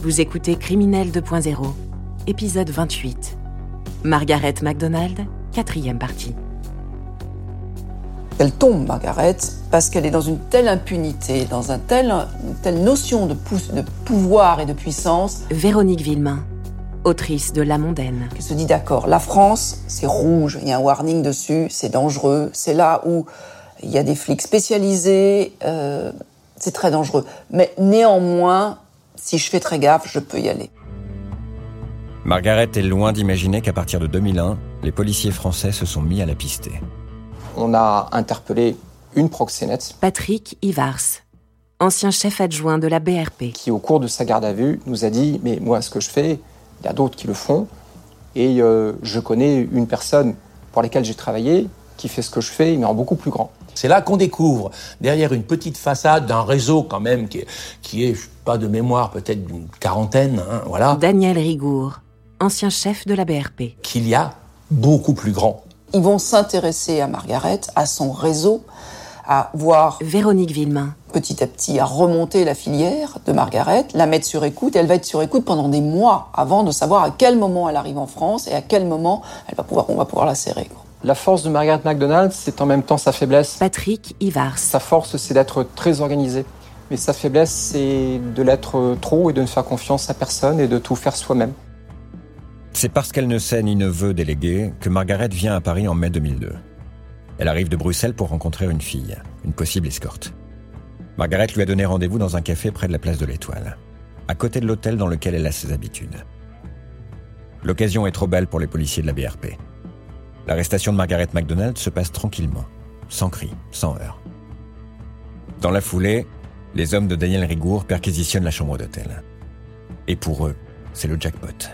Vous écoutez Criminel 2.0, épisode 28. Margaret MacDonald, quatrième partie. Elle tombe, Margaret, parce qu'elle est dans une telle impunité, dans un tel, une telle notion de, de pouvoir et de puissance. Véronique Villemain, autrice de La Mondaine. Elle se dit d'accord, la France, c'est rouge, il y a un warning dessus, c'est dangereux, c'est là où il y a des flics spécialisés, euh, c'est très dangereux. Mais néanmoins, si je fais très gaffe, je peux y aller. Margaret est loin d'imaginer qu'à partir de 2001, les policiers français se sont mis à la pister. On a interpellé une proxénète. Patrick Ivars, ancien chef adjoint de la BRP. Qui, au cours de sa garde à vue, nous a dit Mais moi, ce que je fais, il y a d'autres qui le font. Et euh, je connais une personne pour laquelle j'ai travaillé qui fait ce que je fais, mais en beaucoup plus grand. C'est là qu'on découvre, derrière une petite façade d'un réseau quand même qui est, qui est pas de mémoire, peut-être d'une quarantaine, hein, voilà. Daniel Rigour, ancien chef de la BRP. Qu'il y a beaucoup plus grand. Ils vont s'intéresser à Margaret, à son réseau, à voir Véronique Villemain. Petit à petit, à remonter la filière de Margaret, la mettre sur écoute. Elle va être sur écoute pendant des mois avant de savoir à quel moment elle arrive en France et à quel moment elle va pouvoir, on va pouvoir la serrer. La force de Margaret McDonald, c'est en même temps sa faiblesse. Patrick Ivars. Sa force, c'est d'être très organisé. Mais sa faiblesse, c'est de l'être trop et de ne faire confiance à personne et de tout faire soi-même. C'est parce qu'elle ne sait ni ne veut déléguer que Margaret vient à Paris en mai 2002. Elle arrive de Bruxelles pour rencontrer une fille, une possible escorte. Margaret lui a donné rendez-vous dans un café près de la place de l'Étoile, à côté de l'hôtel dans lequel elle a ses habitudes. L'occasion est trop belle pour les policiers de la BRP. L'arrestation de Margaret MacDonald se passe tranquillement, sans cri, sans heurts. Dans la foulée, les hommes de Daniel Rigour perquisitionnent la chambre d'hôtel. Et pour eux, c'est le jackpot.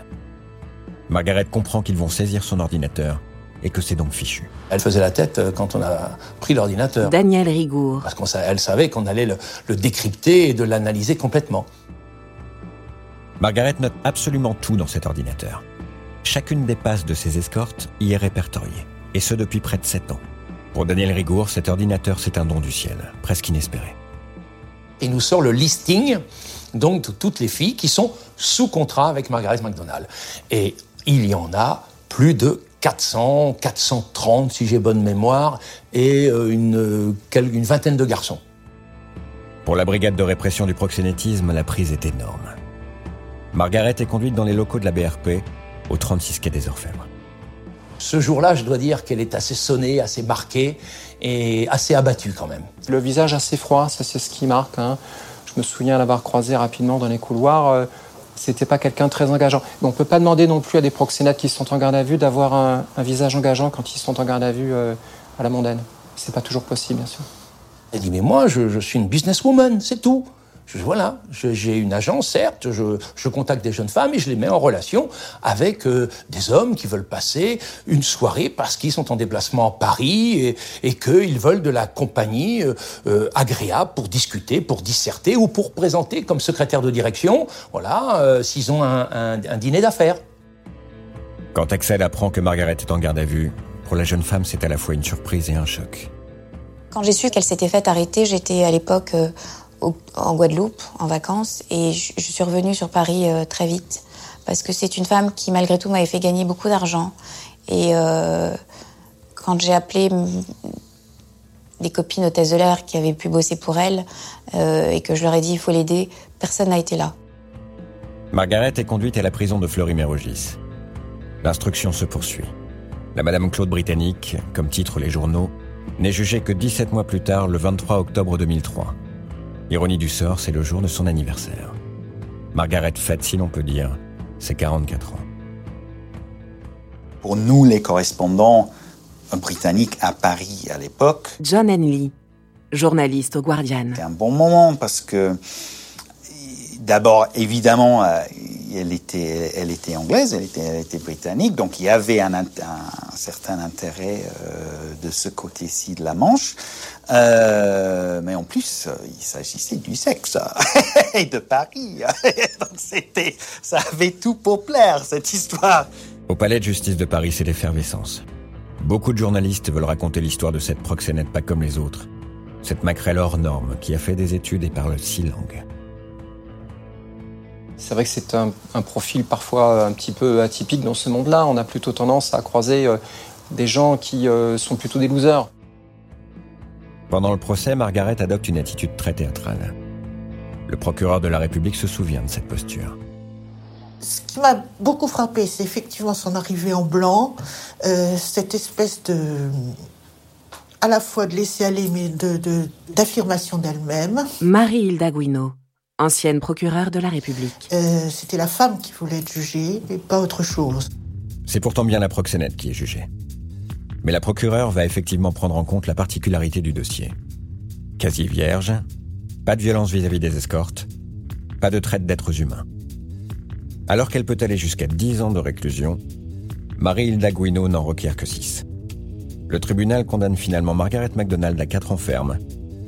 Margaret comprend qu'ils vont saisir son ordinateur et que c'est donc fichu. Elle faisait la tête euh, quand on a pris l'ordinateur. Daniel Rigour. Parce qu'elle savait qu'on allait le, le décrypter et de l'analyser complètement. Margaret note absolument tout dans cet ordinateur. Chacune des passes de ses escortes y est répertoriée, et ce depuis près de 7 ans. Pour Daniel Rigour, cet ordinateur, c'est un don du ciel, presque inespéré. Il nous sort le listing donc de toutes les filles qui sont sous contrat avec Margaret McDonald. Et il y en a plus de 400, 430 si j'ai bonne mémoire, et euh, une, une vingtaine de garçons. Pour la brigade de répression du proxénétisme, la prise est énorme. Margaret est conduite dans les locaux de la BRP au 36 quai des Orfèvres. Ce jour-là, je dois dire qu'elle est assez sonnée, assez marquée et assez abattue quand même. Le visage assez froid, ça c'est ce qui marque. Hein. Je me souviens l'avoir croisée rapidement dans les couloirs. Euh, c'était pas quelqu'un de très engageant. Mais on peut pas demander non plus à des proxénètes qui sont en garde à vue d'avoir un, visage engageant quand ils sont en garde à vue euh, à la mondaine. C'est pas toujours possible, bien sûr. Elle dit mais moi, je, je suis une businesswoman, c'est tout. Je, voilà, j'ai une agence, certes, je, je, contacte des jeunes femmes et je les mets en relation avec euh, des hommes qui veulent passer une soirée parce qu'ils sont en déplacement à Paris et, et qu'ils veulent de la compagnie euh, euh, agréable pour discuter, pour disserter ou pour présenter comme secrétaire de direction, voilà, s'ils ont un, un, un dîner d'affaires. Quand Axel apprend que Margaret est en garde à vue, pour la jeune femme, c'est à la fois une surprise et un choc. Quand j'ai su qu'elle s'était faite arrêter, j'étais à l'époque en Guadeloupe en vacances et je, suis revenue sur Paris euh, très vite parce que c'est une femme qui malgré tout m'avait fait gagner beaucoup d'argent et euh, quand j'ai appelé des copines hôtesses de l'air qui avaient pu bosser pour elle euh, et que je leur ai dit il faut l'aider, personne n'a été là. Margaret est conduite à la prison de Fleury-Mérogis. L'instruction se poursuit. La Madame Claude Britannique, comme titre les journaux, n'est jugée que 17 mois plus tard, le 23 octobre 2003. Ironie du sort, c'est le jour de son anniversaire. Margaret fête, si l'on peut dire, ses 44 ans. Pour nous, les correspondants britanniques à Paris à l'époque, John Henley, journaliste au Guardian. C'était un bon moment parce que, d'abord, évidemment, euh, elle était, elle était anglaise, elle était, elle était britannique, donc il y avait un, un, certain intérêt euh, de ce côté-ci de la Manche. Euh, mais en plus, il s'agissait du sexe et de Paris. donc c'était, ça avait tout pour plaire cette histoire. Au palais de justice de Paris, c'est l'effervescence. Beaucoup de journalistes veulent raconter l'histoire de cette proxénète pas comme les autres. Cette maquerelle hors norme qui a fait des études et parle six langues. C'est vrai que c'est un, profil parfois un petit peu atypique dans ce monde-là. On a plutôt tendance à croiser euh, des gens qui euh, sont plutôt des losers. Pendant le procès, Margaret adopte une attitude très théâtrale. Le procureur de la République se souvient de cette posture. Ce qui m'a beaucoup frappé, c'est effectivement son arrivée en blanc, euh, cette espèce de à la fois de laisser aller, mais d'affirmation d'elle-même. Marie-Hilda Guino, ancienne procureure de la République. Euh, c'était la femme qui voulait être jugée, et pas autre chose. C'est pourtant bien la proxénète qui est jugée. Mais la procureure va effectivement prendre en compte la particularité du dossier. Quasi vierge, pas de violence vis-à-vis des escortes, pas de traite d'êtres humains. Alors qu'elle peut aller jusqu'à 10 ans de réclusion, Marie-Hilda Guino n'en requiert que 6. Le tribunal condamne finalement Margaret MacDonald à 4 ans ferme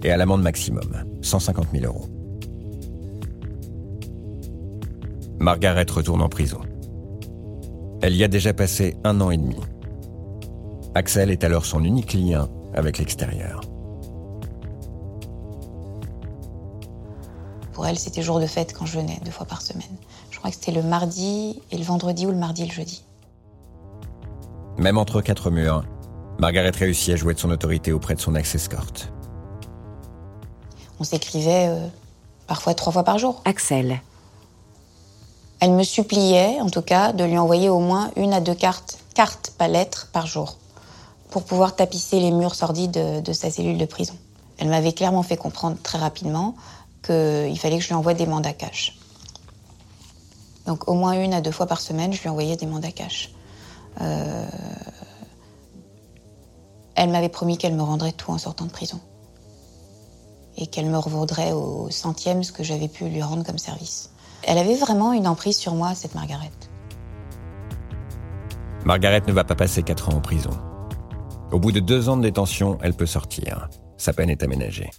et à l'amende maximum, 150 000 euros. Margaret retourne en prison. Elle y a déjà passé un an et demi. Axel est alors son unique lien avec l'extérieur. Pour elle, c'était jour de fête quand je venais, deux fois par semaine. Je crois que c'était le mardi et le vendredi ou le mardi et le jeudi. Même entre quatre murs, Margaret réussit à jouer de son autorité auprès de son ex-escorte. On s'écrivait euh, parfois trois fois par jour. Axel. Elle me suppliait, en tout cas, de lui envoyer au moins une à deux cartes, cartes, pas lettres, par jour, pour pouvoir tapisser les murs sordides de, sa cellule de prison. Elle m'avait clairement fait comprendre très rapidement qu'il fallait que je lui envoie des mandats cash. Donc au moins une à deux fois par semaine, je lui envoyais des mandats cash. Euh, elle m'avait promis qu'elle me rendrait tout en sortant de prison. Et qu'elle me revaudrait au centième ce que j'avais pu lui rendre comme service. Elle avait vraiment une emprise sur moi, cette Margaret. Margaret ne va pas passer quatre ans en prison. Au bout de deux ans de détention, elle peut sortir. Sa peine est aménagée.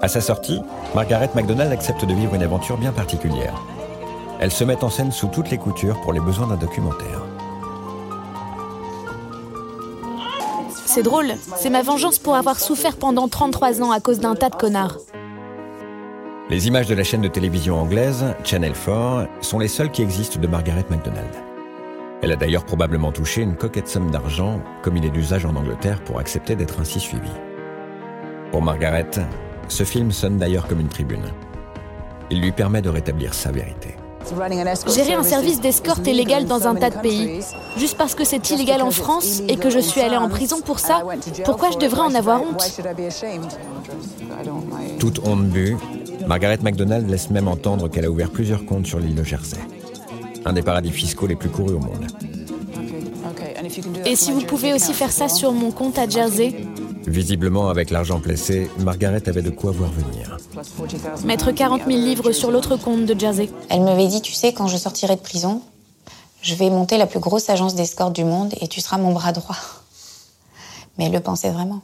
À sa sortie, Margaret MacDonald accepte de vivre une aventure bien particulière. Elle se met en scène sous toutes les coutures pour les besoins d'un documentaire. C'est drôle, c'est ma vengeance pour avoir souffert pendant 33 ans à cause d'un tas de connards. Les images de la chaîne de télévision anglaise, Channel 4, sont les seules qui existent de Margaret MacDonald. Elle a d'ailleurs probablement touché une coquette somme d'argent, comme il est d'usage en Angleterre pour accepter d'être ainsi suivie. Pour Margaret, ce film sonne d'ailleurs comme une tribune. Il lui permet de rétablir sa vérité. Gérer un service d'escorte illégal dans un tas de pays. Juste parce que c'est illégal en France et que je suis allée en prison pour ça, pourquoi je devrais en avoir honte? Toute honte bue, Margaret MacDonald laisse même entendre qu'elle a ouvert plusieurs comptes sur l'île de Jersey, un des paradis fiscaux les plus courus au monde. Et si vous pouvez aussi faire ça sur mon compte à Jersey? Visiblement, avec l'argent placé, Margaret avait de quoi voir venir. Mettre 40 000 livres sur l'autre compte de Jersey. Elle m'avait dit, tu sais, quand je sortirai de prison, je vais monter la plus grosse agence d'escorte du monde et tu seras mon bras droit. Mais elle le pensait vraiment.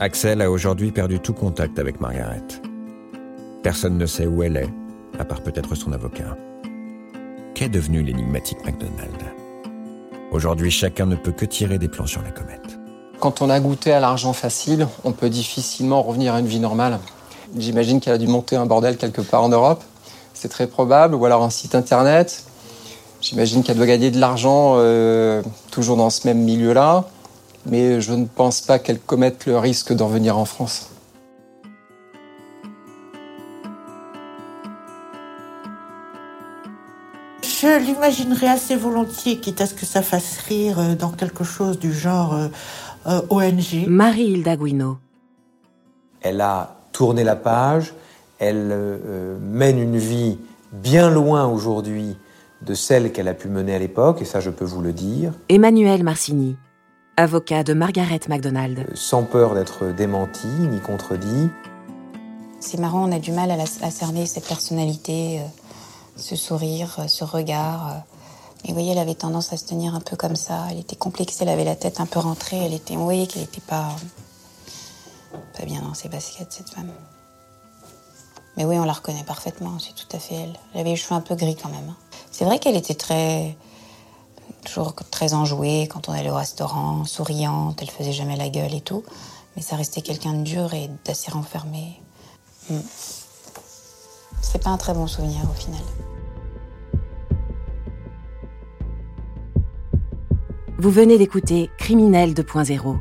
Axel a aujourd'hui perdu tout contact avec Margaret. Personne ne sait où elle est, à part peut-être son avocat. Qu'est devenu l'énigmatique McDonald Aujourd'hui, chacun ne peut que tirer des plans sur la comète. Quand on a goûté à l'argent facile, on peut difficilement revenir à une vie normale. J'imagine qu'elle a dû monter un bordel quelque part en Europe. C'est très probable. Ou alors un site internet. J'imagine qu'elle doit gagner de l'argent euh, toujours dans ce même milieu-là. Mais je ne pense pas qu'elle commette le risque d'en revenir en France. Je l'imaginerais assez volontiers, quitte à ce que ça fasse rire euh, dans quelque chose du genre euh, euh, ONG. Marie-Hilda Guino. Elle a tourné la page, elle euh, mène une vie bien loin aujourd'hui de celle qu'elle a pu mener à l'époque, et ça je peux vous le dire. Emmanuel Marcini, avocat de Margaret MacDonald. Euh, sans peur d'être démenti ni contredit. C'est marrant, on a du mal à, cerner cette personnalité, ce sourire, ce regard. Et vous voyez, elle avait tendance à se tenir un peu comme ça. Elle était complexée, elle avait la tête un peu rentrée. Elle était, voyez qu'elle n'était pas, pas bien dans ses baskets, cette femme. Mais oui, on la reconnaît parfaitement, c'est tout à fait elle. Elle avait les cheveux un peu gris quand même. Hein. C'est vrai qu'elle était très. toujours très enjouée quand on allait au restaurant, souriante, elle faisait jamais la gueule et tout. Mais ça restait quelqu'un de dur et d'assez renfermé. Mm. C'est pas un très bon souvenir au final. Vous venez d'écouter Criminel 2.0.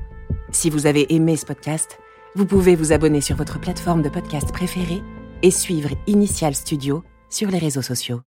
Si vous avez aimé ce podcast, vous pouvez vous abonner sur votre plateforme de podcast préférée et suivre Initial Studio sur les réseaux sociaux.